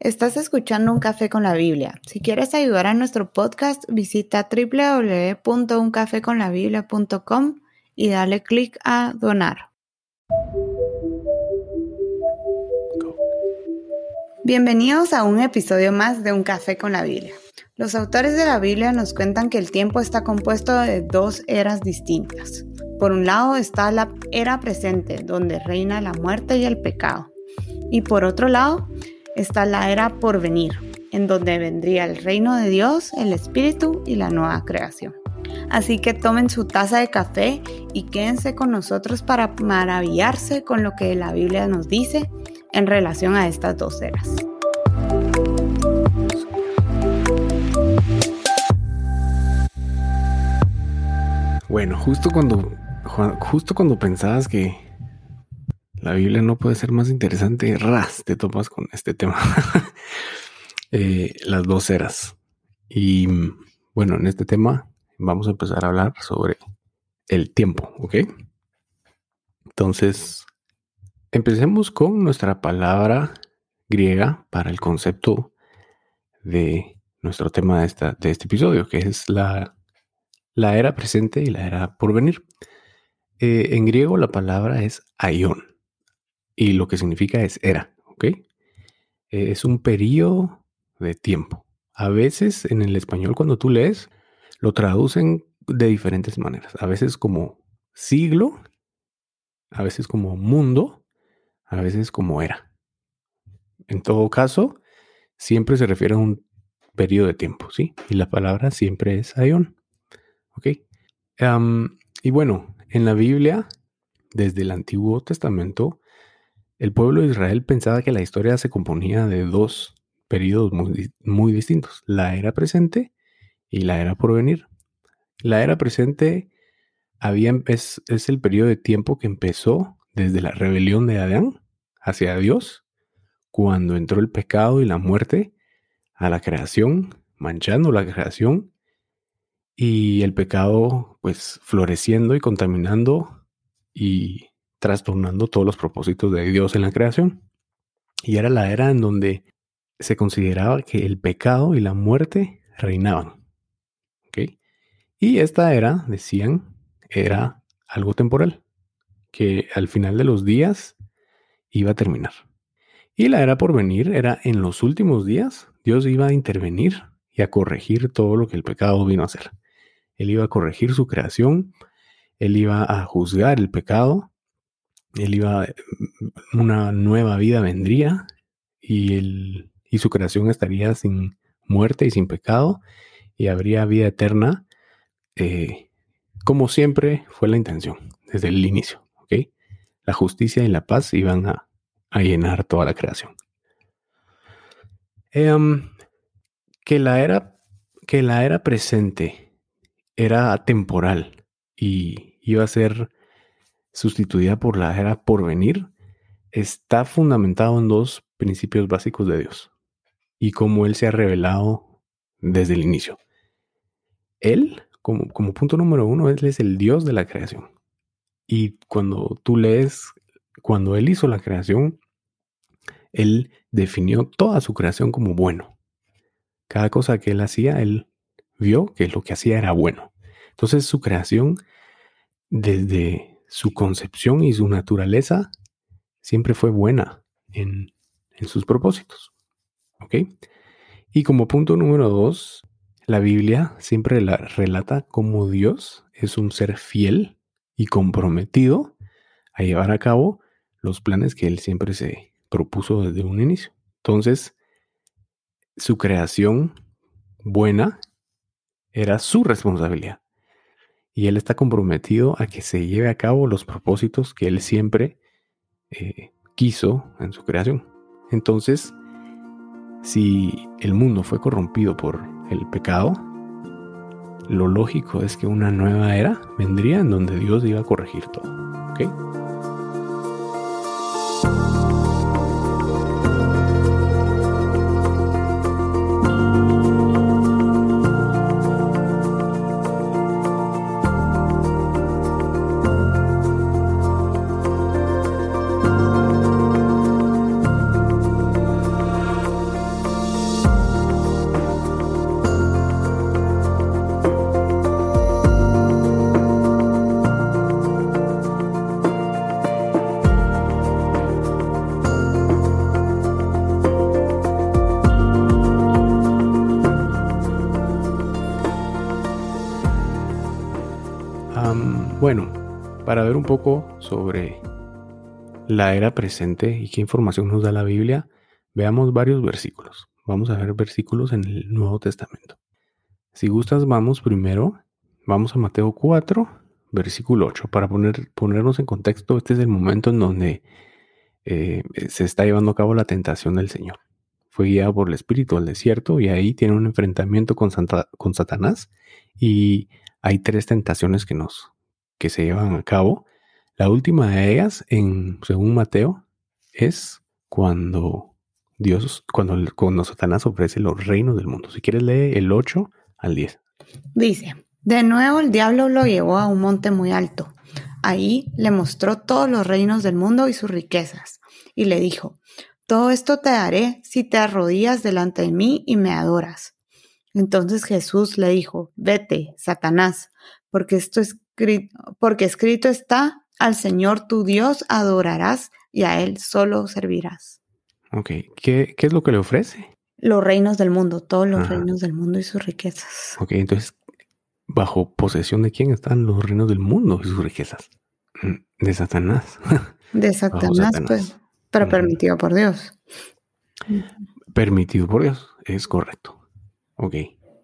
Estás escuchando Un Café con la Biblia. Si quieres ayudar a nuestro podcast, visita www.uncafeconlabiblia.com y dale clic a donar. Bienvenidos a un episodio más de Un Café con la Biblia. Los autores de la Biblia nos cuentan que el tiempo está compuesto de dos eras distintas. Por un lado está la era presente, donde reina la muerte y el pecado. Y por otro lado, está la era por venir, en donde vendría el reino de Dios, el Espíritu y la nueva creación. Así que tomen su taza de café y quédense con nosotros para maravillarse con lo que la Biblia nos dice en relación a estas dos eras. Bueno, justo cuando, justo cuando pensabas que la Biblia no puede ser más interesante. Ras, te topas con este tema. Eh, las dos eras. Y bueno, en este tema vamos a empezar a hablar sobre el tiempo, ¿ok? Entonces, empecemos con nuestra palabra griega para el concepto de nuestro tema de, esta, de este episodio, que es la, la era presente y la era por venir. Eh, en griego la palabra es aion y lo que significa es era, ¿ok? Es un periodo de tiempo. A veces en el español cuando tú lees lo traducen de diferentes maneras. A veces como siglo, a veces como mundo, a veces como era. En todo caso, siempre se refiere a un periodo de tiempo, ¿sí? Y la palabra siempre es aion. ¿Ok? y bueno, en la Biblia, desde el Antiguo Testamento, el pueblo de Israel pensaba que la historia se componía de dos periodos muy, distintos, la era presente y la era por venir. La era presente había, es, es el periodo de tiempo que empezó desde la rebelión de Adán hacia Dios, cuando entró el pecado y la muerte a la creación, manchando la creación, y el pecado pues floreciendo y contaminando y trastornando todos los propósitos de Dios en la creación. Y era la era en donde se consideraba que el pecado y la muerte reinaban. Y esta era, decían, era algo temporal, que al final de los días iba a terminar. Y la era por venir era en los últimos días, Dios iba a intervenir y a corregir todo lo que el pecado vino a hacer. Él iba a corregir su creación, él iba a juzgar el pecado él iba, una nueva vida vendría y, él, y su creación estaría sin muerte y sin pecado y habría vida eterna, eh, como siempre fue la intención desde el inicio. La justicia y la paz iban a, llenar toda la creación. Em, que, la era, que la era presente era temporal y iba a ser sustituida por la era por venir, está fundamentado en dos principios básicos de Dios y cómo Él se ha revelado desde el inicio. Él, como, como punto número uno, Él es el Dios de la creación. Y cuando tú lees, cuando Él hizo la creación, Él definió toda su creación como bueno. Cada cosa que Él hacía, Él vio que lo que hacía era bueno. Entonces su creación, desde su concepción y su naturaleza siempre fue buena en, sus propósitos. ¿Ok? Y como punto número dos, la Biblia siempre la relata como Dios es un ser fiel y comprometido a llevar a cabo los planes que Él siempre se propuso desde un inicio. Entonces, su creación buena era su responsabilidad y él está comprometido a que se lleve a cabo los propósitos que él siempre eh, quiso en su creación. Entonces, si el mundo fue corrompido por el pecado, lo lógico es que una nueva era vendría en donde Dios iba a corregir todo. ¿ok? Un poco sobre la era presente y qué información nos da la Biblia, veamos varios versículos. Vamos a ver versículos en el Nuevo Testamento. Si gustas, vamos primero, vamos a Mateo 4, versículo 8, para poner, ponernos en contexto, este es el momento en donde eh, se está llevando a cabo la tentación del Señor. Fue guiado por el Espíritu al desierto y ahí tiene un enfrentamiento con, con Satanás y hay tres tentaciones que nos que se llevan a cabo. La última de ellas, según Mateo, es cuando Dios, cuando, Satanás ofrece los reinos del mundo. Si quieres, lee el 8 al 10. Dice, de nuevo el diablo lo llevó a un monte muy alto. Ahí le mostró todos los reinos del mundo y sus riquezas, y le dijo, todo esto te daré si te arrodillas delante de mí y me adoras. Entonces Jesús le dijo, vete, Satanás, porque esto es porque escrito está, al Señor tu Dios adorarás y a Él solo servirás. Ok, ¿qué, es lo que le ofrece? Los reinos del mundo, todos los reinos del mundo y sus riquezas. Ok, entonces, ¿bajo posesión de quién están los reinos del mundo y sus riquezas? Mm, de Satanás. De Satanás, pues, pero permitido por Dios. Permitido por Dios, es correcto. Ok,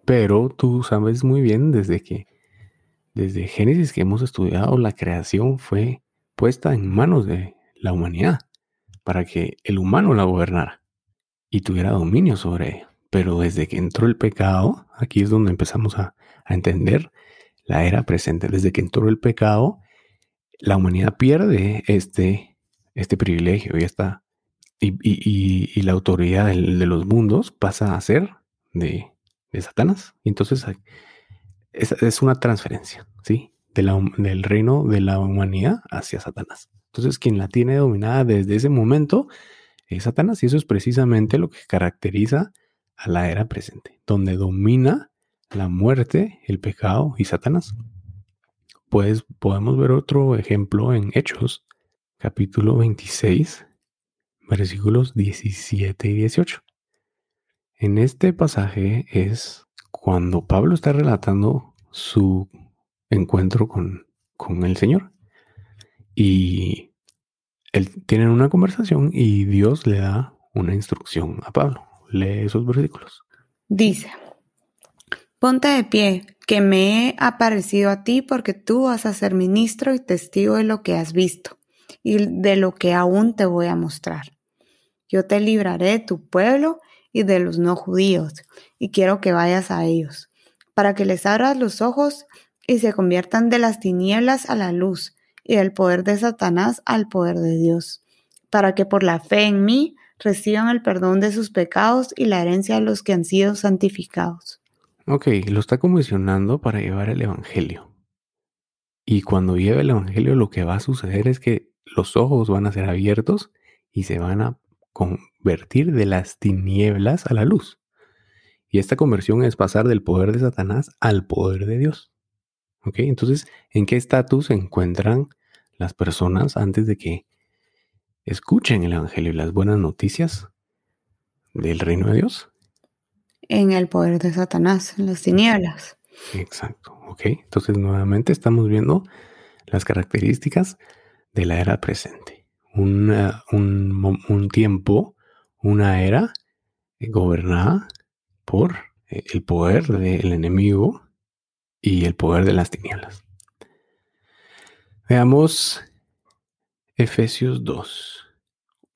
pero tú sabes muy bien desde que desde Génesis que hemos estudiado, la creación fue puesta en manos de la humanidad para que el humano la gobernara y tuviera dominio sobre ella. Pero desde que entró el pecado, aquí es donde empezamos a, entender la era presente. Desde que entró el pecado, la humanidad pierde este, este privilegio y, esta, y, la autoridad de, los mundos pasa a ser de, de Satanás. entonces es, una transferencia, ¿sí? del reino de la humanidad hacia Satanás. Entonces, quien la tiene dominada desde ese momento es Satanás, y eso es precisamente lo que caracteriza a la era presente, donde domina la muerte, el pecado y Satanás. Pues podemos ver otro ejemplo en Hechos, capítulo 26, versículos 17 y 18. En este pasaje es cuando Pablo está relatando su encuentro con, el Señor. Y él tienen una conversación y Dios le da una instrucción a Pablo. Lee esos versículos. Dice, ponte de pie, que me he aparecido a ti porque tú vas a ser ministro y testigo de lo que has visto y de lo que aún te voy a mostrar. Yo te libraré de tu pueblo y de los no judíos, y quiero que vayas a ellos, para que les abras los ojos y se conviertan de las tinieblas a la luz, y del poder de Satanás al poder de Dios, para que por la fe en mí reciban el perdón de sus pecados y la herencia de los que han sido santificados. Ok, lo está comisionando para llevar el Evangelio. Y cuando lleve el Evangelio lo que va a suceder es que los ojos van a ser abiertos y se van a convertir de las tinieblas a la luz. Y esta conversión es pasar del poder de Satanás al poder de Dios. ¿Ok? Entonces, ¿en qué estatus se encuentran las personas antes de que escuchen el Evangelio y las buenas noticias del reino de Dios? En el poder de Satanás, en las tinieblas. Exacto. ¿Ok? Entonces, nuevamente estamos viendo las características de la era presente un, tiempo, una era eh, gobernada por eh, el poder del enemigo y el poder de las tinieblas. Veamos Efesios 2,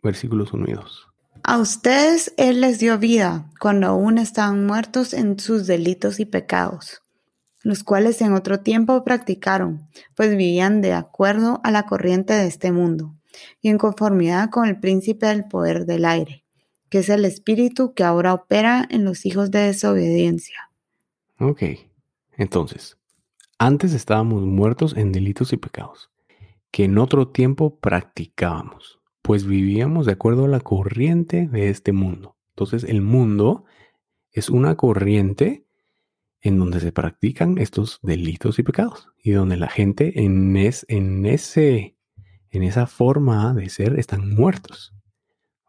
versículos 1 y 2. A ustedes Él les dio vida cuando aún estaban muertos en sus delitos y pecados, los cuales en otro tiempo practicaron, pues vivían de acuerdo a la corriente de este mundo y en conformidad con el príncipe del poder del aire, que es el espíritu que ahora opera en los hijos de desobediencia. Ok, entonces, antes estábamos muertos en delitos y pecados, que en otro tiempo practicábamos, pues vivíamos de acuerdo a la corriente de este mundo. Entonces, el mundo es una corriente en donde se practican estos delitos y pecados y donde la gente en, en ese en esa forma de ser están muertos.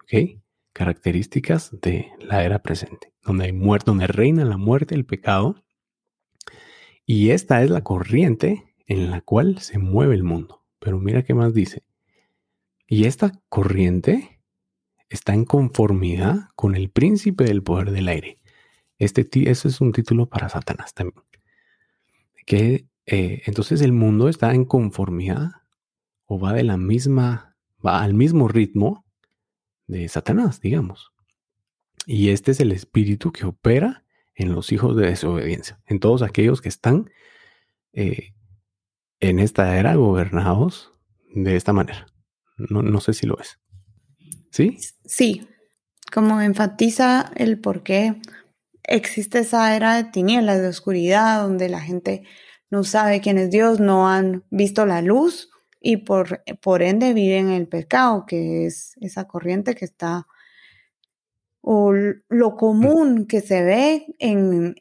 ¿Ok? Características de la era presente, donde hay donde reina la muerte, el pecado. Y esta es la corriente en la cual se mueve el mundo. Pero mira qué más dice. Y esta corriente está en conformidad con el príncipe del poder del aire. Este ese es un título para Satanás también. Que eh, entonces el mundo está en conformidad o va de la misma, va al mismo ritmo de Satanás, digamos. Y este es el espíritu que opera en los hijos de desobediencia, en todos aquellos que están eh, en esta era gobernados de esta manera. No, no sé si lo es. ¿Sí? Sí, como enfatiza el por qué existe esa era de tinieblas, de oscuridad, donde la gente no sabe quién es Dios, no han visto la luz y por, por ende viven en el pecado, que es esa corriente que está, o lo común que se ve en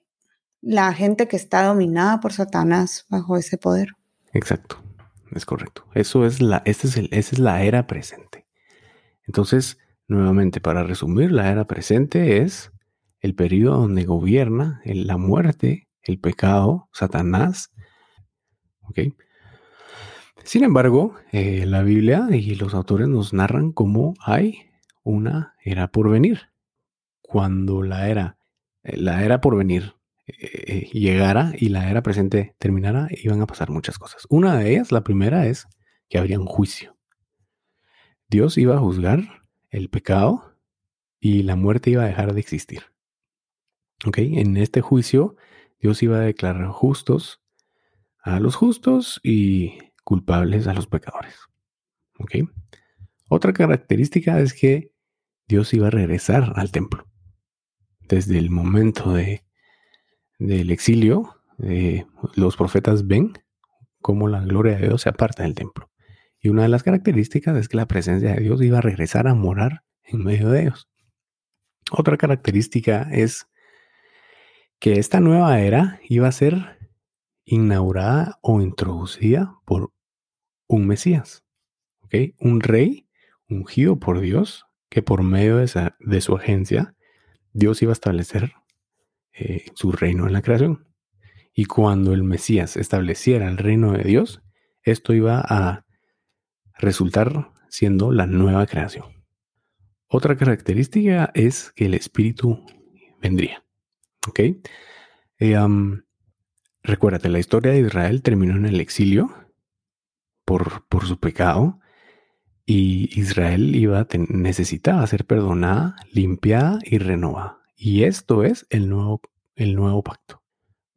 la gente que está dominada por Satanás bajo ese poder. Exacto, es correcto. Eso es la, este es el, esa es la era presente. Entonces, nuevamente, para resumir, la era presente es el periodo donde gobierna la muerte, el pecado, Satanás. ¿Ok? Sin embargo, eh, la Biblia y los autores nos narran cómo hay una era por venir. Cuando la era, eh, la era por venir eh, llegara y la era presente terminara, iban a pasar muchas cosas. Una de ellas, la primera, es que habría un juicio. Dios iba a juzgar el pecado y la muerte iba a dejar de existir. ¿Ok? En este juicio, Dios iba a declarar justos a los justos y culpables a los pecadores. ¿Ok? Otra característica es que Dios iba a regresar al templo. Desde el momento de, del exilio, los profetas ven cómo la gloria de Dios se aparta del templo. Y una de las características es que la presencia de Dios iba a regresar a morar en medio de ellos. Otra característica es que esta nueva era iba a ser inaugurada o introducida por un Mesías, Un rey ungido por Dios, que por medio de, su agencia, Dios iba a establecer eh, su reino en la creación. Y cuando el Mesías estableciera el reino de Dios, esto iba a resultar siendo la nueva creación. Otra característica es que el Espíritu vendría. ¿Ok? Eh, recuérdate, la historia de Israel terminó en el exilio por, por su pecado y Israel iba a necesitaba ser perdonada, limpiada y renovada. Y esto es el nuevo, el nuevo pacto.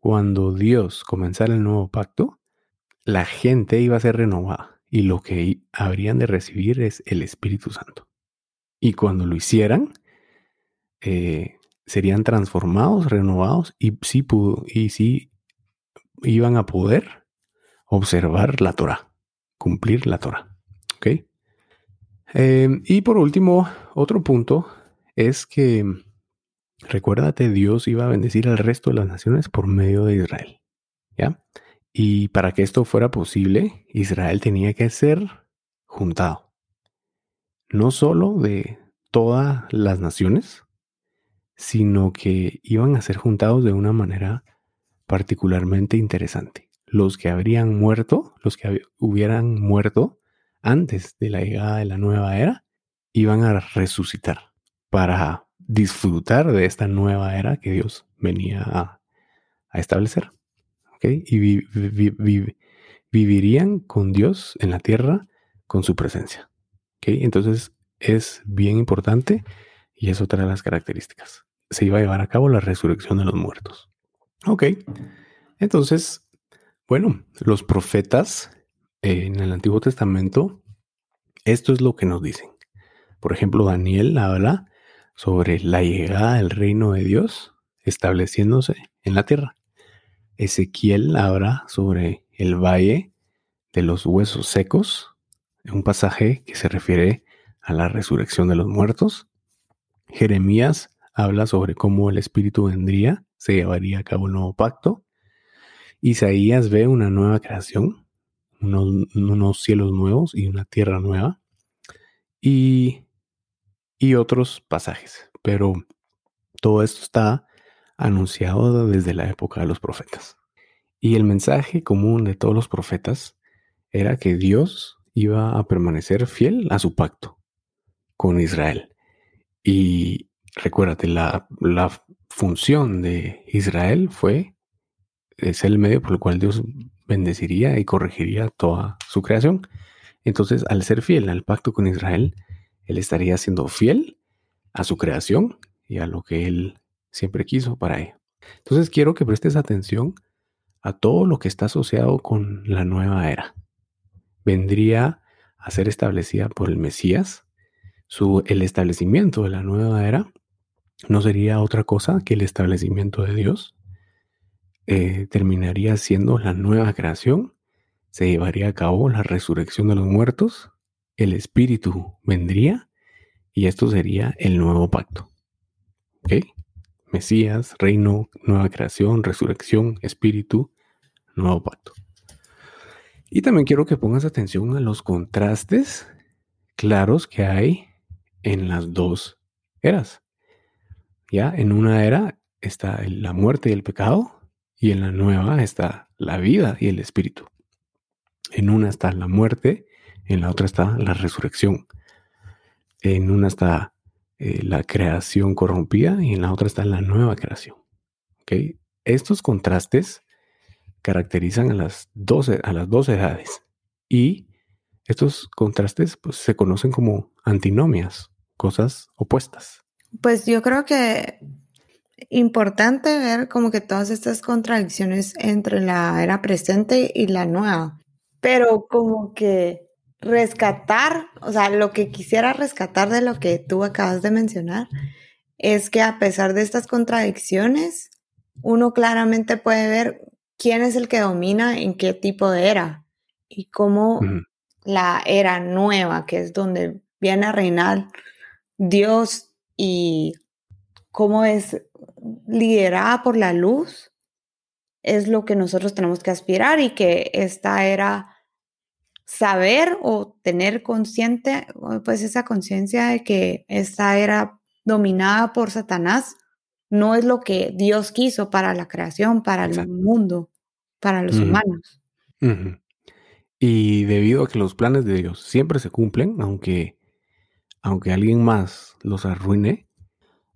Cuando Dios comenzara el nuevo pacto, la gente iba a ser renovada y lo que habrían de recibir es el Espíritu Santo. Y cuando lo hicieran, eh, serían transformados, renovados y sí, y sí iban a poder observar la Torah, cumplir la Torah. ¿Ok? Em, y por último, otro punto es que, recuérdate, Dios iba a bendecir al resto de las naciones por medio de Israel. ¿Ya? Y para que esto fuera posible, Israel tenía que ser juntado. No solo de todas las naciones, sino que iban a ser juntados de una manera particularmente interesante. Los que habrían muerto, los que hubieran muerto antes de la llegada de la nueva era, iban a resucitar para disfrutar de esta nueva era que Dios venía a, establecer. Y vivirían con Dios en la tierra con su presencia. Entonces es bien importante y es otra de las características se iba a llevar a cabo la resurrección de los muertos. Ok, entonces, bueno, los profetas en el Antiguo Testamento, esto es lo que nos dicen. Por ejemplo, Daniel habla sobre la llegada del reino de Dios estableciéndose en la tierra. Ezequiel habla sobre el valle de los huesos secos, un pasaje que se refiere a la resurrección de los muertos. Jeremías habla sobre cómo el Espíritu vendría, se llevaría a cabo el nuevo pacto. Isaías ve una nueva creación, unos, cielos nuevos y una tierra nueva. Y, y otros pasajes. Pero todo esto está anunciado desde la época de los profetas. Y el mensaje común de todos los profetas era que Dios iba a permanecer fiel a su pacto con Israel. Y recuérdate, la, la función de Israel fue ser el medio por el cual Dios bendeciría y corregiría toda su creación. Entonces, al ser fiel al pacto con Israel, Él estaría siendo fiel a su creación y a lo que Él siempre quiso para ella. Entonces, quiero que prestes atención a todo lo que está asociado con la nueva era. Vendría a ser establecida por el Mesías. Su, el establecimiento de la nueva era no sería otra cosa que el establecimiento de Dios. Eh, terminaría siendo la nueva creación. Se llevaría a cabo la resurrección de los muertos. El Espíritu vendría y esto sería el nuevo pacto. ¿Ok? Mesías, reino, nueva creación, resurrección, espíritu, nuevo pacto. Y también quiero que pongas atención a los contrastes claros que hay en las dos eras. Ya en una era está la muerte y el pecado y en la nueva está la vida y el espíritu. En una está la muerte, en la otra está la resurrección. En una está eh, la creación corrompida y en la otra está la nueva creación. ¿Okay? Estos contrastes caracterizan a las dos, a las dos edades y estos contrastes pues, se conocen como antinomias, cosas opuestas. Pues yo creo que importante ver como que todas estas contradicciones entre la era presente y la nueva, pero como que rescatar, o sea, lo que quisiera rescatar de lo que tú acabas de mencionar es que a pesar de estas contradicciones, uno claramente puede ver quién es el que domina en qué tipo de era y cómo la era nueva, que es donde viene a reinar Dios y cómo es liderada por la luz, es lo que nosotros tenemos que aspirar y que esta era saber o tener consciente, pues esa conciencia de que esta era dominada por Satanás no es lo que Dios quiso para la creación, para el mundo, para los humanos. Y debido a que los planes de Dios siempre se cumplen, aunque aunque alguien más los arruine,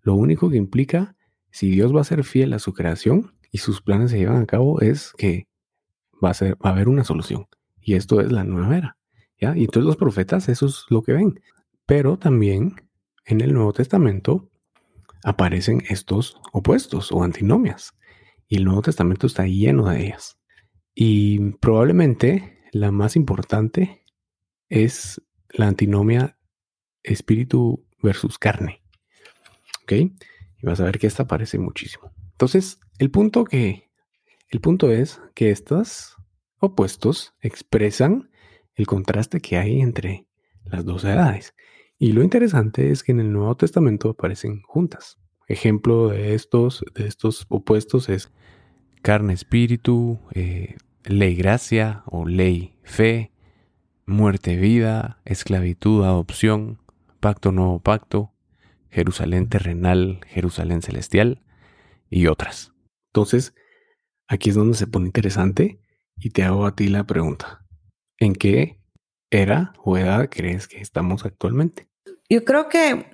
lo único que implica, si Dios va a ser fiel a su creación y sus planes se llevan a cabo, es que va a, ser, va a haber una solución. Y esto es la nueva era. ¿ya? Y entonces los profetas eso es lo que ven. Pero también en el Nuevo Testamento aparecen estos opuestos o antinomias. Y el Nuevo Testamento está lleno de ellas. Y probablemente la más importante es la antinomia espíritu versus carne. ¿Ok? Y vas a ver que esta aparece muchísimo. Entonces, el punto que, el punto es que estos opuestos expresan el contraste que hay entre las dos edades. Y lo interesante es que en el Nuevo Testamento aparecen juntas. Ejemplo de estos, de estos opuestos es carne, espíritu, eh, ley, gracia o ley, fe, muerte, vida, esclavitud, adopción, pacto, nuevo pacto, Jerusalén terrenal, Jerusalén celestial y otras. Entonces, aquí es donde se pone interesante y te hago a ti la pregunta. ¿En qué era o edad crees que estamos actualmente? Yo creo que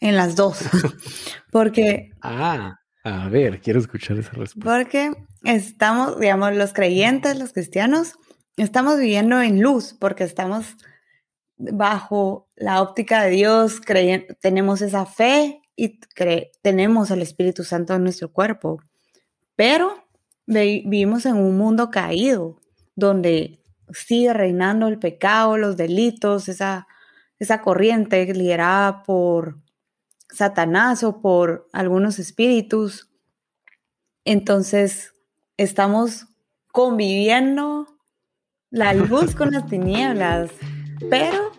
en las dos, porque... ah, a ver, quiero escuchar esa respuesta. Porque estamos, digamos, los creyentes, los cristianos, estamos viviendo en luz, porque estamos bajo la óptica de Dios, tenemos esa fe y tenemos el Espíritu Santo en nuestro cuerpo. Pero vivimos en un mundo caído, donde sigue reinando el pecado, los delitos, esa, esa corriente liderada por Satanás o por algunos espíritus. Entonces, estamos conviviendo la luz con las tinieblas. Pero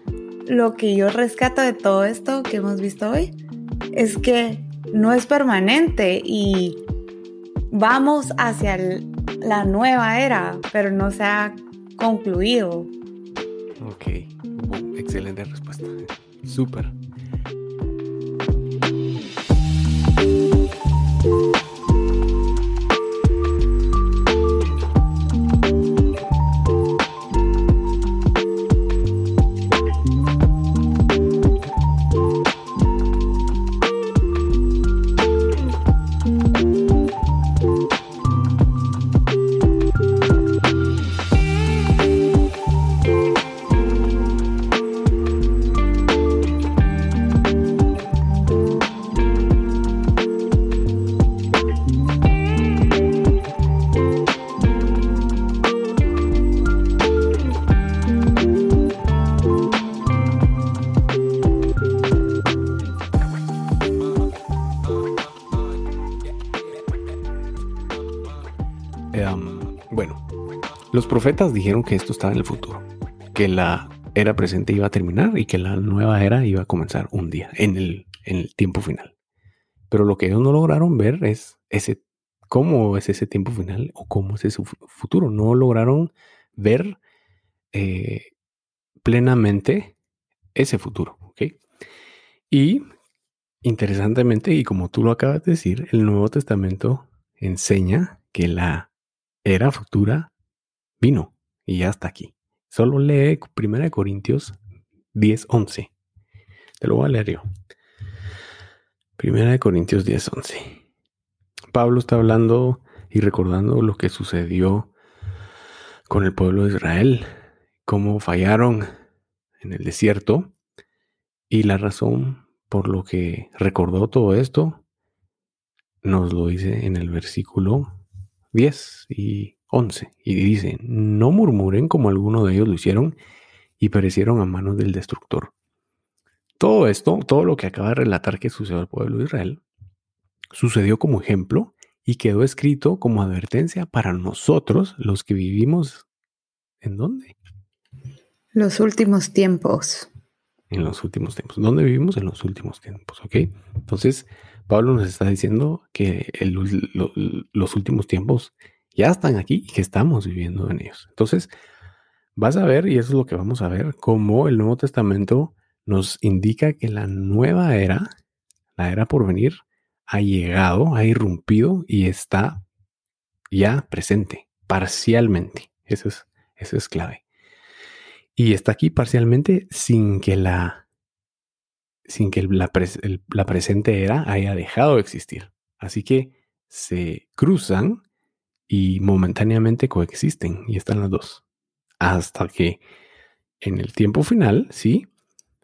lo que yo rescato de todo esto que hemos visto hoy es que no es permanente y vamos hacia la nueva era, pero no se ha concluido. Ok, excelente respuesta. Súper. Profetas dijeron que esto estaba en el futuro, que la era presente iba a terminar y que la nueva era iba a comenzar un día, en el, en el tiempo final. Pero lo que ellos no lograron ver es ese, cómo es ese tiempo final o cómo es ese futuro. No lograron ver eh, plenamente ese futuro. Y interesantemente, y como tú lo acabas de decir, el Nuevo Testamento enseña que la era futura vino y ya está aquí. Solo lee 1 Corintios 10, 11. Te lo voy a leer yo. 1 Corintios 10, 11. Pablo está hablando y recordando lo que sucedió con el pueblo de Israel, cómo fallaron en el desierto y la razón por lo que recordó todo esto nos lo dice en el versículo 10 y 11 y dice, no murmuren como algunos de ellos lo hicieron y perecieron a manos del destructor. Todo esto, todo lo que acaba de relatar que sucedió al pueblo de Israel, sucedió como ejemplo y quedó escrito como advertencia para nosotros, los que vivimos. ¿En dónde? Los últimos tiempos. En los últimos tiempos. ¿Dónde vivimos? En los últimos tiempos, ¿ok? Entonces, Pablo nos está diciendo que los últimos tiempos ya están aquí y que estamos viviendo en ellos. Entonces, vas a ver, y eso es lo que vamos a ver, cómo el Nuevo Testamento nos indica que la nueva era, la era por venir, ha llegado, ha irrumpido y está ya presente, parcialmente. Eso es, eso es clave. Y está aquí parcialmente sin que la, sin que la, la presente era haya dejado de existir. Así que se cruzan y momentáneamente coexisten y están las dos. Hasta que en el tiempo final, sí,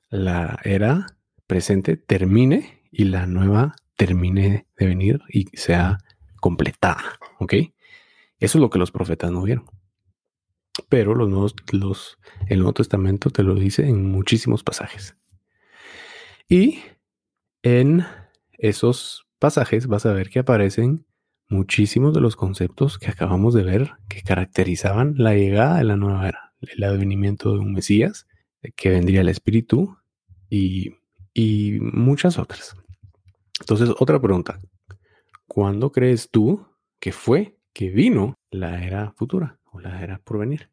la era presente termine y la nueva termine de venir y sea completada. ¿Ok? Eso es lo que los profetas no vieron. Pero los nuevos, los, el Nuevo Testamento te lo dice en muchísimos pasajes. Y en esos pasajes vas a ver que aparecen muchísimos de los conceptos que acabamos de ver que caracterizaban la llegada de la nueva era, el advenimiento de un Mesías, que vendría el Espíritu y, y muchas otras. Entonces, otra pregunta. ¿Cuándo crees tú que fue que vino la era futura o la era por venir?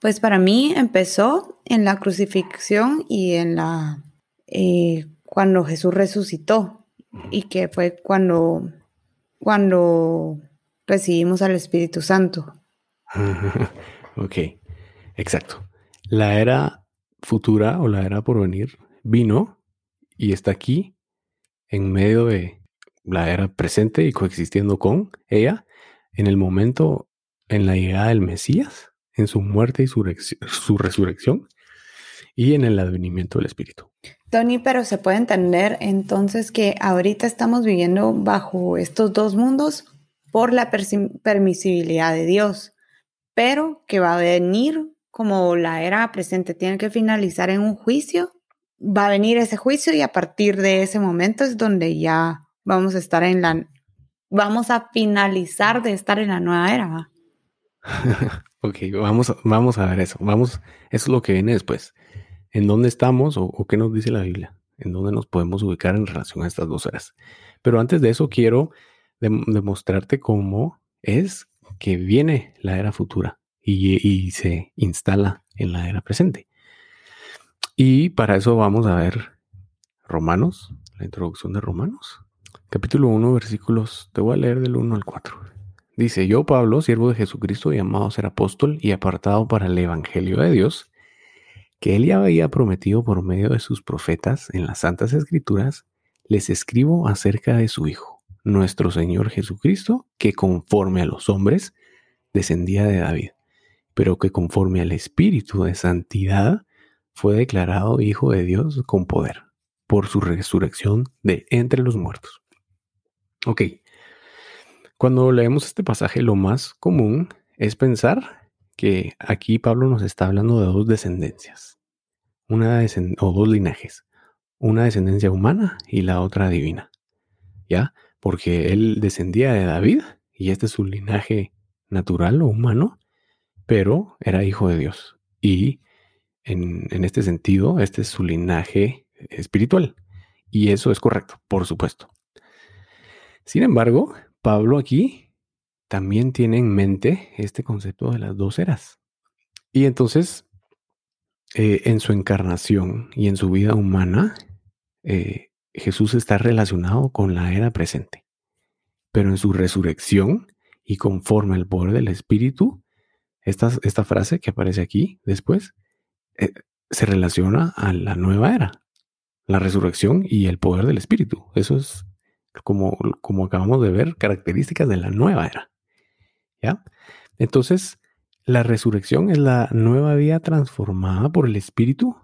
Pues para mí empezó en la crucifixión y en la eh, cuando Jesús resucitó y que fue cuando cuando recibimos al Espíritu Santo. ok, exacto. La era futura o la era por venir vino y está aquí en medio de la era presente y coexistiendo con ella en el momento, en la llegada del Mesías, en su muerte y su, su resurrección y en el advenimiento del Espíritu. Tony, pero se puede entender entonces que ahorita estamos viviendo bajo estos dos mundos por la permisibilidad de Dios, pero que va a venir como la era presente tiene que finalizar en un juicio va a venir ese juicio y a partir de ese momento es donde ya vamos a estar en la, vamos a finalizar de estar en la nueva era. ok, vamos, vamos a ver eso. Vamos, eso es lo que viene después. ¿En dónde estamos o, qué nos dice la Biblia? ¿En dónde nos podemos ubicar en relación a estas dos eras? Pero antes de eso quiero demostrarte cómo es que viene la era futura y se instala en la era presente. Y para eso vamos a ver Romanos, la introducción de Romanos. Capítulo 1, versículos, te voy a leer del 1 al 4. Dice, yo Pablo, siervo de Jesucristo, llamado a ser apóstol y apartado para el Evangelio de Dios, que él ya había prometido por medio de sus profetas en las Santas Escrituras, les escribo acerca de su Hijo, nuestro Señor Jesucristo, que conforme a los hombres descendía de David, pero que conforme al Espíritu de Santidad fue declarado Hijo de Dios con poder por su resurrección de entre los muertos. Ok, cuando leemos este pasaje lo más común es pensar que aquí Pablo nos está hablando de dos descendencias, una o dos linajes, una descendencia humana y la otra divina, ¿ya? Porque él descendía de David y este es su linaje natural o humano, pero era hijo de Dios. Y en, en este sentido, este es su linaje espiritual. Y eso es correcto, por supuesto. Sin embargo, Pablo aquí también tiene en mente este concepto de las dos eras. Y entonces, eh, en su encarnación y en su vida humana, eh, Jesús está relacionado con la era presente. Pero en su resurrección y conforme al poder del Espíritu, esta, frase que aparece aquí después, eh, se relaciona a la nueva era, la resurrección y el poder del Espíritu. Eso es como, como acabamos de ver, características de la nueva era. Entonces, la resurrección es la nueva vida transformada por el Espíritu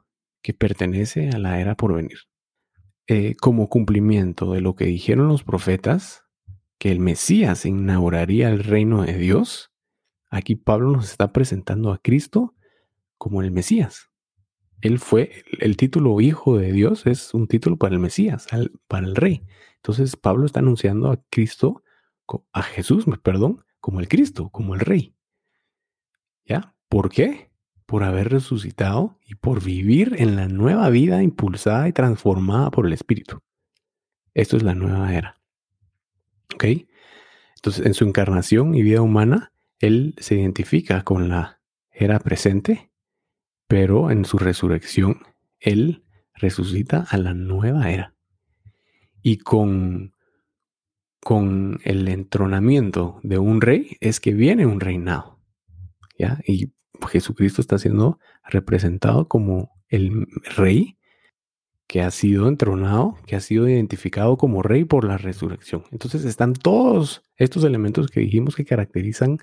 que pertenece a la era por venir. Eh, como cumplimiento de lo que dijeron los profetas, que el Mesías inauguraría el reino de Dios, aquí Pablo nos está presentando a Cristo como el Mesías. Él fue, el título Hijo de Dios es un título para el Mesías, para el Rey. Entonces Pablo está anunciando a Cristo, a Jesús, perdón, como el Cristo, como el Rey. ¿Ya? ¿Por qué? Por haber resucitado y por vivir en la nueva vida impulsada y transformada por el Espíritu. Esto es la nueva era. ¿Ok? Entonces, en su encarnación y vida humana, Él se identifica con la era presente, pero en su resurrección, Él resucita a la nueva era y con, con el entronamiento de un rey es que viene un reinado. ¿ya? Y Jesucristo está siendo representado como el rey que ha sido entronado, que ha sido identificado como rey por la resurrección. Entonces están todos estos elementos que dijimos que caracterizan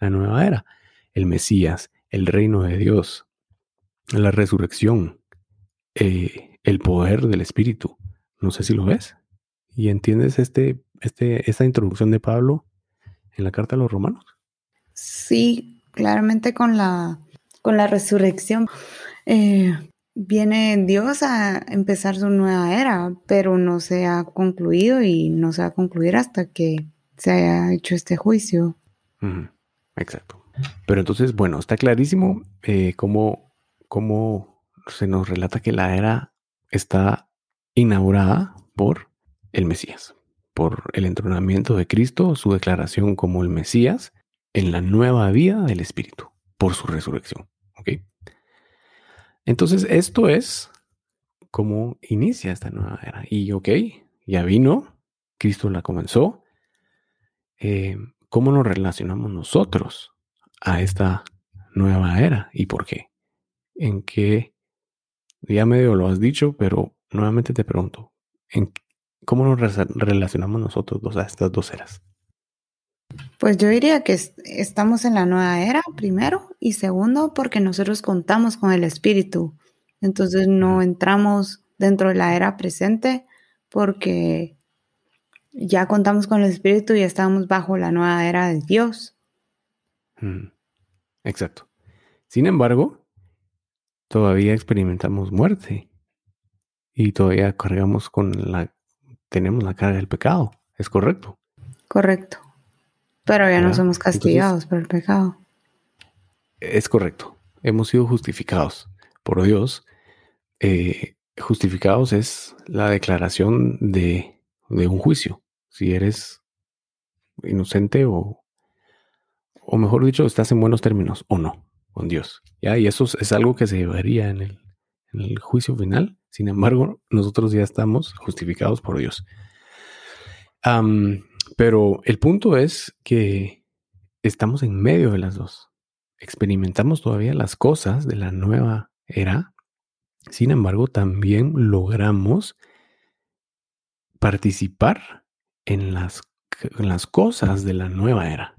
la nueva era. El Mesías, el reino de Dios, la resurrección, eh, el poder del Espíritu. No sé si lo ves y entiendes este, este, esta introducción de Pablo en la carta a los romanos. Sí, claramente con la, con la resurrección eh, viene Dios a empezar su nueva era, pero no se ha concluido y no se va a concluir hasta que se haya hecho este juicio. Exacto. Pero entonces, bueno, está clarísimo eh, cómo, cómo se nos relata que la era está inaugurada por el Mesías, por el entronamiento de Cristo, su declaración como el Mesías en la nueva vida del Espíritu, por su resurrección. ¿Ok? Entonces, esto es como inicia esta nueva era. Y ok, ya vino, Cristo la comenzó. Eh, ¿Cómo nos relacionamos nosotros a esta nueva era y por qué? ¿En qué? Ya medio lo has dicho, pero nuevamente te pregunto, ¿en ¿Cómo nos relacionamos nosotros dos a estas dos eras? Pues yo diría que estamos en la nueva era, primero, y segundo, porque nosotros contamos con el Espíritu. Entonces no entramos dentro de la era presente porque ya contamos con el Espíritu y estamos bajo la nueva era de Dios. Exacto. Sin embargo, todavía experimentamos muerte y todavía cargamos con la tenemos la carga del pecado. ¿Es correcto? Correcto. Pero ya no somos castigados por el pecado. Es correcto. Hemos sido justificados por Dios. Eh, justificados es la declaración de, un juicio. Si eres inocente o, o mejor dicho, estás en buenos términos o no con Dios. ¿ya? Y eso es algo que se llevaría en el, en el juicio final sin embargo, nosotros ya estamos justificados por Dios. pero el punto es que estamos en medio de las dos. Experimentamos todavía las cosas de la nueva era. Sin embargo, también logramos participar en las, las cosas de la nueva era.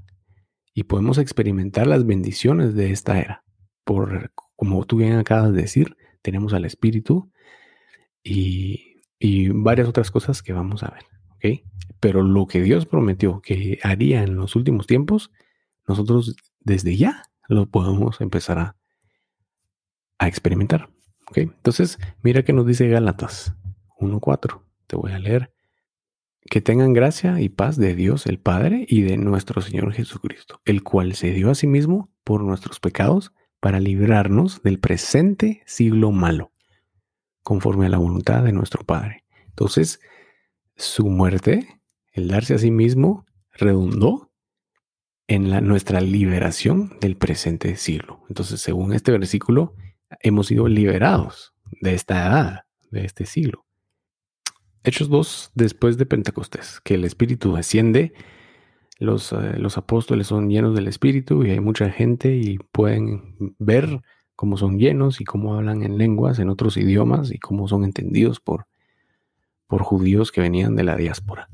Y podemos experimentar las bendiciones de esta era. Por, como tú bien acabas de decir, tenemos al Espíritu y, varias otras cosas que vamos a ver. ¿ok? Pero lo que Dios prometió que haría en los últimos tiempos, nosotros desde ya lo podemos empezar a, a experimentar. ¿ok? Entonces, mira que nos dice Gálatas 1.4. Te voy a leer. que tengan gracia y paz de Dios el Padre y de nuestro Señor Jesucristo, el cual se dio a sí mismo por nuestros pecados para librarnos del presente siglo malo, conforme a la voluntad de nuestro Padre. Entonces, su muerte, el darse a sí mismo, redundó en la, nuestra liberación del presente siglo. Entonces, según este versículo, hemos sido liberados de esta edad, de este siglo. Hechos 2, después de Pentecostés, que el Espíritu asciende, los, eh, los apóstoles son llenos del Espíritu y hay mucha gente y pueden ver cómo son llenos y cómo hablan en lenguas, en otros idiomas y cómo son entendidos por, por judíos que venían de la diáspora.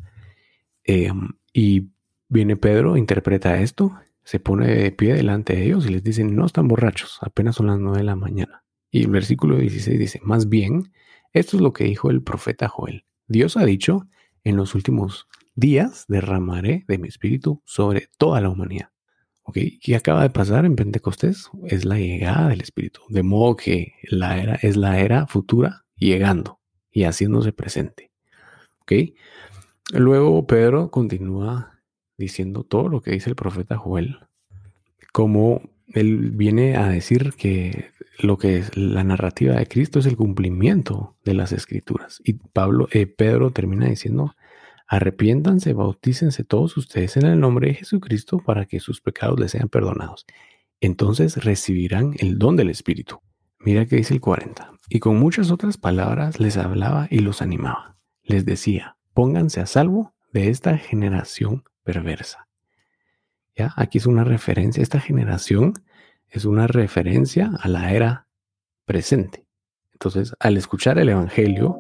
Em, y viene Pedro, interpreta esto, se pone de pie delante de ellos y les dice, no están borrachos, apenas son las nueve de la mañana. Y el versículo 16 dice, más bien, esto es lo que dijo el profeta Joel. Dios ha dicho, en los últimos días derramaré de mi espíritu sobre toda la humanidad. ¿Ok? ¿Qué acaba de pasar en Pentecostés? Es la llegada del espíritu. De modo que la era es la era futura llegando y haciéndose presente. ¿Ok? Luego Pedro continúa diciendo todo lo que dice el profeta Joel, como él viene a decir que lo que es la narrativa de Cristo es el cumplimiento de las escrituras. Y Pablo, eh, Pedro termina diciendo, arrepiéntanse, bautícense todos ustedes en el nombre de Jesucristo para que sus pecados les sean perdonados. Entonces recibirán el don del Espíritu. Mira que dice el 40. Y con muchas otras palabras les hablaba y los animaba. Les decía, pónganse a salvo de esta generación perversa. Ya, aquí es una referencia, esta generación es una referencia a la era presente. Entonces, al escuchar el Evangelio,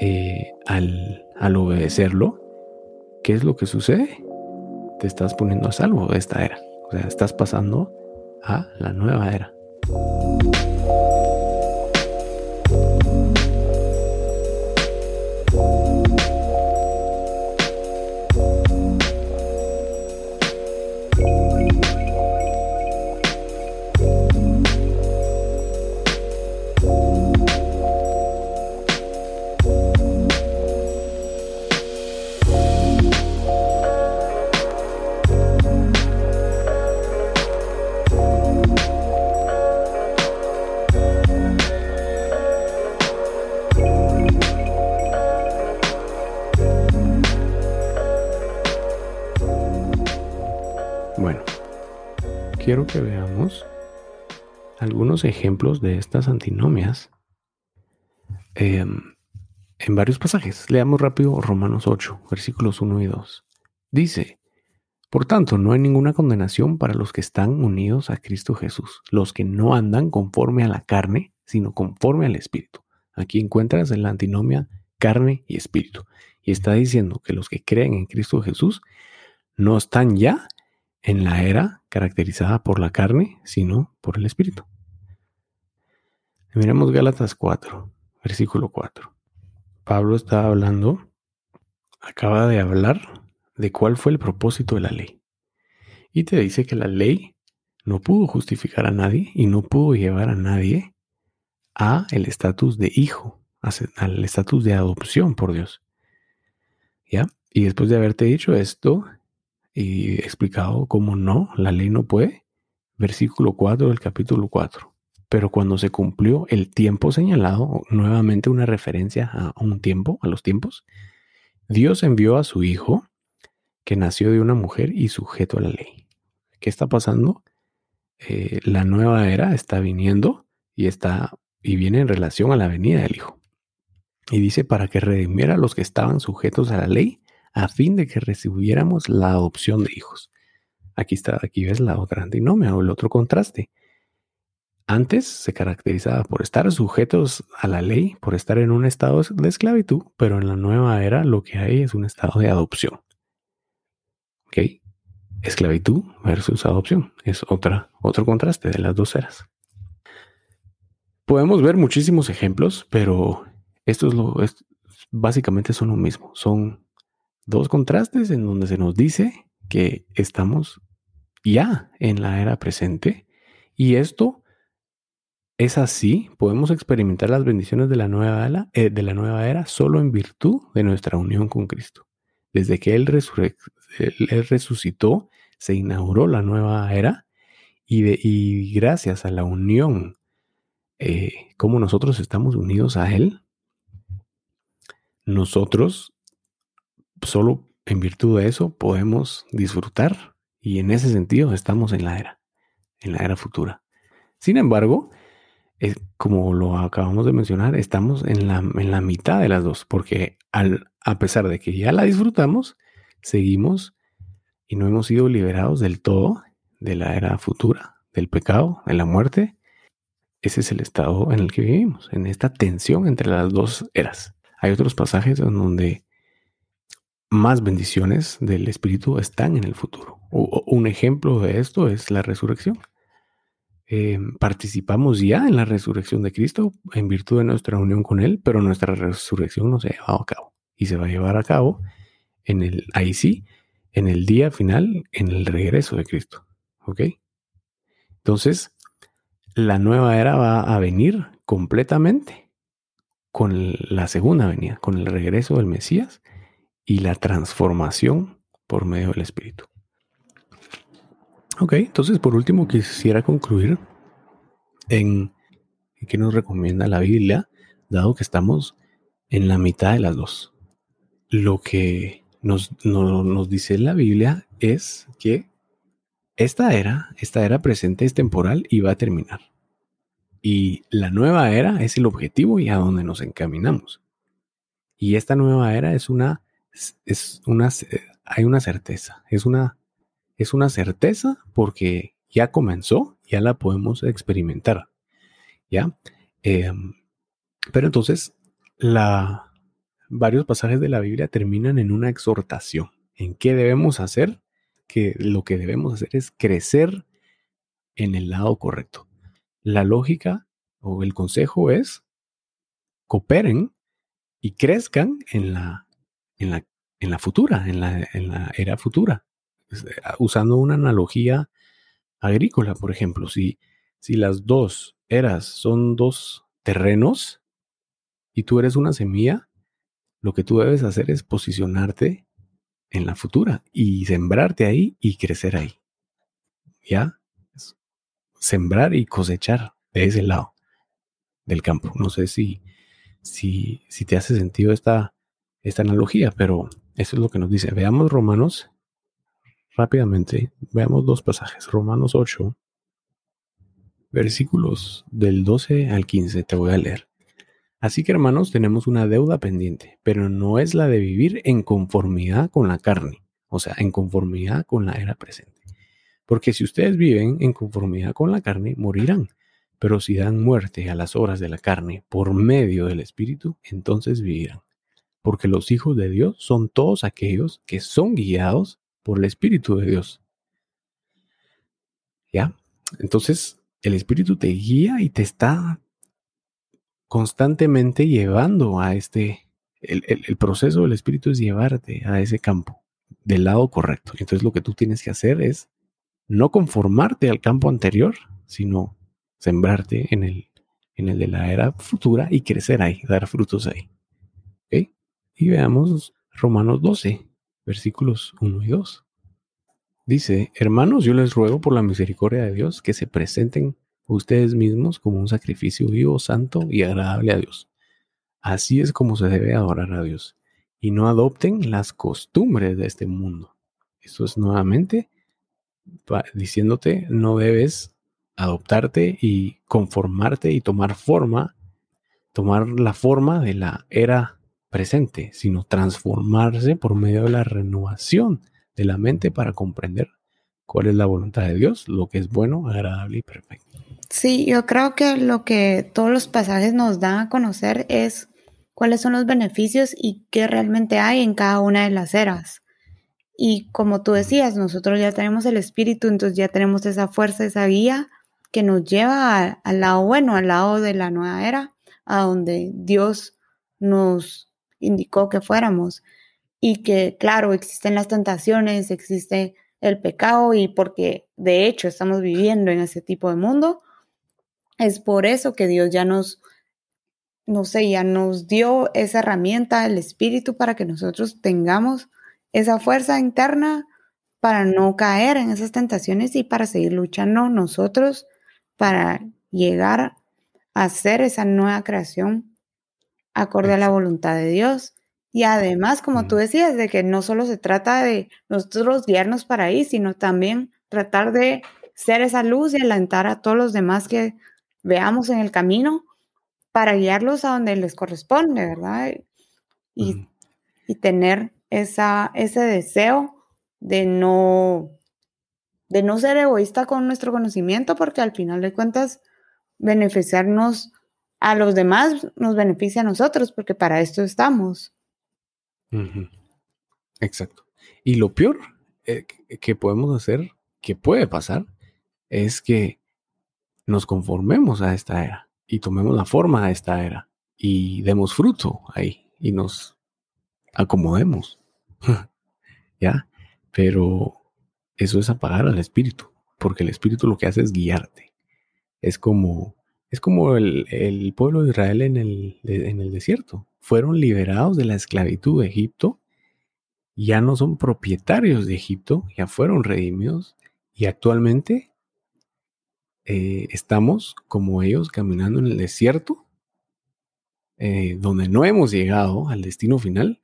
eh, al, al obedecerlo, ¿qué es lo que sucede? Te estás poniendo a salvo de esta era. O sea, estás pasando a la nueva era. Ejemplos de estas antinomias em, en varios pasajes. Leamos rápido Romanos 8, versículos 1 y 2. Dice, por tanto, no hay ninguna condenación para los que están unidos a Cristo Jesús, los que no andan conforme a la carne, sino conforme al Espíritu. Aquí encuentras en la antinomia carne y espíritu. Y está diciendo que los que creen en Cristo Jesús no están ya en la era caracterizada por la carne, sino por el Espíritu. Miremos Gálatas 4, versículo 4. Pablo está hablando, acaba de hablar de cuál fue el propósito de la ley. Y te dice que la ley no pudo justificar a nadie y no pudo llevar a nadie a el estatus de hijo, al estatus de adopción por Dios. ¿Ya? Y después de haberte dicho esto, y explicado cómo no, la ley no puede. Versículo 4 del capítulo 4. Pero cuando se cumplió el tiempo señalado, nuevamente una referencia a un tiempo, a los tiempos, Dios envió a su Hijo, que nació de una mujer y sujeto a la ley. ¿Qué está pasando? Eh, la nueva era está viniendo y está y viene en relación a la venida del Hijo. Y dice para que redimiera a los que estaban sujetos a la ley a fin de que recibiéramos la adopción de hijos. Aquí está, aquí ves la otra antinomia o el otro contraste. Antes se caracterizaba por estar sujetos a la ley, por estar en un estado de esclavitud, pero en la nueva era lo que hay es un estado de adopción. ¿Ok? Esclavitud versus adopción es otra, otro contraste de las dos eras. Podemos ver muchísimos ejemplos, pero esto es lo, básicamente son lo mismo. Son dos contrastes en donde se nos dice que estamos ya en la era presente y esto es así, podemos experimentar las bendiciones de la, nueva era, eh, de la nueva era solo en virtud de nuestra unión con Cristo. Desde que él, resucitó, se inauguró la nueva era y gracias a la unión, eh, como nosotros estamos unidos a Él, nosotros solo en virtud de eso podemos disfrutar y en ese sentido estamos en la era, en la era futura. Sin embargo, como lo acabamos de mencionar, estamos en la, en la mitad de las dos, porque al, a pesar de que ya la disfrutamos, seguimos y no hemos sido liberados del todo de la era futura, del pecado, de la muerte. Ese es el estado en el que vivimos, en esta tensión entre las dos eras. Hay otros pasajes en donde más bendiciones del Espíritu están en el futuro. un ejemplo de esto es la resurrección. Eh, participamos ya en la resurrección de Cristo en virtud de nuestra unión con Él, pero nuestra resurrección no se ha llevado a cabo y se va a llevar a cabo en el, ahí sí, en el día final, en el regreso de Cristo. ¿Ok? Entonces, la nueva era va a venir completamente con la segunda venida, con el regreso del Mesías y la transformación por medio del Espíritu. Ok, entonces por último quisiera concluir en qué nos recomienda la Biblia, dado que estamos en la mitad de las dos. Lo que nos, nos dice la Biblia es que esta era, esta era presente es temporal y va a terminar. Y la nueva era es el objetivo y a donde nos encaminamos. Y esta nueva era es una, es una, hay una certeza, es una es una certeza porque ya comenzó, ya la podemos experimentar. ¿Ya? Em, pero entonces, la, varios pasajes de la Biblia terminan en una exhortación. ¿En qué debemos hacer? Que lo que debemos hacer es crecer en el lado correcto. La lógica o el consejo es cooperen y crezcan en la, en la, en la futura, en la, en la era futura. Eh, usando una analogía agrícola, por ejemplo, si, si las dos eras son dos terrenos y tú eres una semilla, lo que tú debes hacer es posicionarte en la futura y sembrarte ahí y crecer ahí. ¿Ya? Sembrar y cosechar de ese lado del campo. No sé si, si, si te hace sentido esta, esta analogía, pero eso es lo que nos dice. Veamos Romanos Rápidamente, veamos dos pasajes. Romanos 8, versículos del 12 al 15, te voy a leer. Así que hermanos, tenemos una deuda pendiente, pero no es la de vivir en conformidad con la carne, o sea, en conformidad con la era presente. Porque si ustedes viven en conformidad con la carne, morirán. Pero si dan muerte a las obras de la carne por medio del Espíritu, entonces vivirán. Porque los hijos de Dios son todos aquellos que son guiados por el Espíritu de Dios. ¿Ya? Entonces, el Espíritu te guía y te está constantemente llevando a este, el, proceso del Espíritu es llevarte a ese campo del lado correcto. Entonces lo que tú tienes que hacer es no conformarte al campo anterior, sino sembrarte en el, en el de la era futura y crecer ahí, dar frutos ahí. ¿Ok? Y veamos Romanos 12, versículos 1 y 2. Dice, hermanos, yo les ruego por la misericordia de Dios que se presenten ustedes mismos como un sacrificio vivo, santo y agradable a Dios. Así es como se debe adorar a Dios. Y no adopten las costumbres de este mundo. Esto es nuevamente diciéndote, no debes adoptarte y conformarte y tomar forma, tomar la forma de la era presente, sino transformarse por medio de la renovación de la mente para comprender cuál es la voluntad de Dios, lo que es bueno, agradable y perfecto. Sí, yo creo que lo que todos los pasajes nos dan a conocer es cuáles son los beneficios y qué realmente hay en cada una de las eras. Y como tú decías, nosotros ya tenemos el espíritu, entonces ya tenemos esa fuerza, esa guía que nos lleva al lado bueno, al lado de la nueva era, a donde Dios nos indicó que fuéramos. Y que, claro, existen las tentaciones, existe el pecado y porque de hecho estamos viviendo en ese tipo de mundo, Es por eso que Dios ya nos, no sé, ya nos dio esa herramienta, el Espíritu, para que nosotros tengamos esa fuerza interna para no caer en esas tentaciones y para seguir luchando nosotros para llegar a ser esa nueva creación acorde a la voluntad de Dios. Y además, como tú decías, de que no solo se trata de nosotros guiarnos para ahí, sino también tratar de ser esa luz y alentar a todos los demás que veamos en el camino para guiarlos a donde les corresponde, ¿verdad? Y, y tener esa, ese deseo de no, de no ser egoísta con nuestro conocimiento, porque al final de cuentas, beneficiarnos a los demás nos beneficia a nosotros, porque para esto estamos. Exacto. Y lo peor eh, que podemos hacer, que puede pasar, es que nos conformemos a esta era y tomemos la forma de esta era y demos fruto ahí y nos acomodemos. ¿Ya? Pero eso es apagar al espíritu, porque el espíritu lo que hace es guiarte. Es como, es como el, pueblo de Israel en el, en el desierto. Fueron liberados de la esclavitud de Egipto, ya no son propietarios de Egipto, ya fueron redimidos y actualmente eh, estamos como ellos caminando en el desierto, eh, donde no hemos llegado al destino final,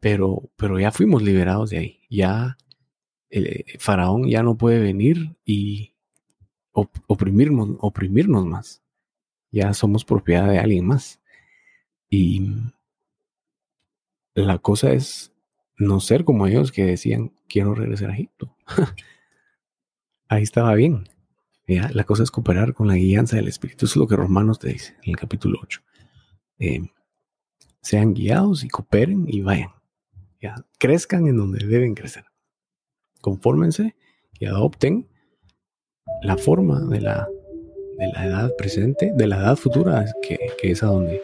pero, pero ya fuimos liberados de ahí. Ya el eh, faraón ya no puede venir y oprimirnos, oprimirnos más. Ya somos propiedad de alguien más. Y la cosa es no ser como ellos que decían, quiero regresar a Egipto. Ahí estaba bien. Ya, la cosa es cooperar con la guianza del Espíritu. Eso es lo que Romanos te dice en el capítulo 8. Eh, sean guiados y cooperen y vayan crezcan en donde deben crecer. Confórmense y adopten la forma de la, de la edad presente, de la edad futura, que, es a donde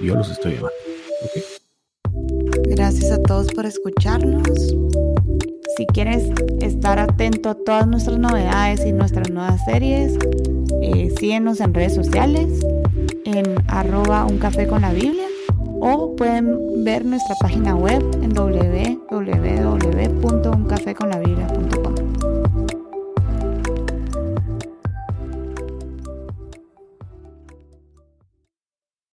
yo los estoy llevando. Gracias a todos por escucharnos. Si quieres estar atento a todas nuestras novedades y nuestras nuevas series, eh, síguenos en redes sociales en arroba un o pueden ver nuestra página web en www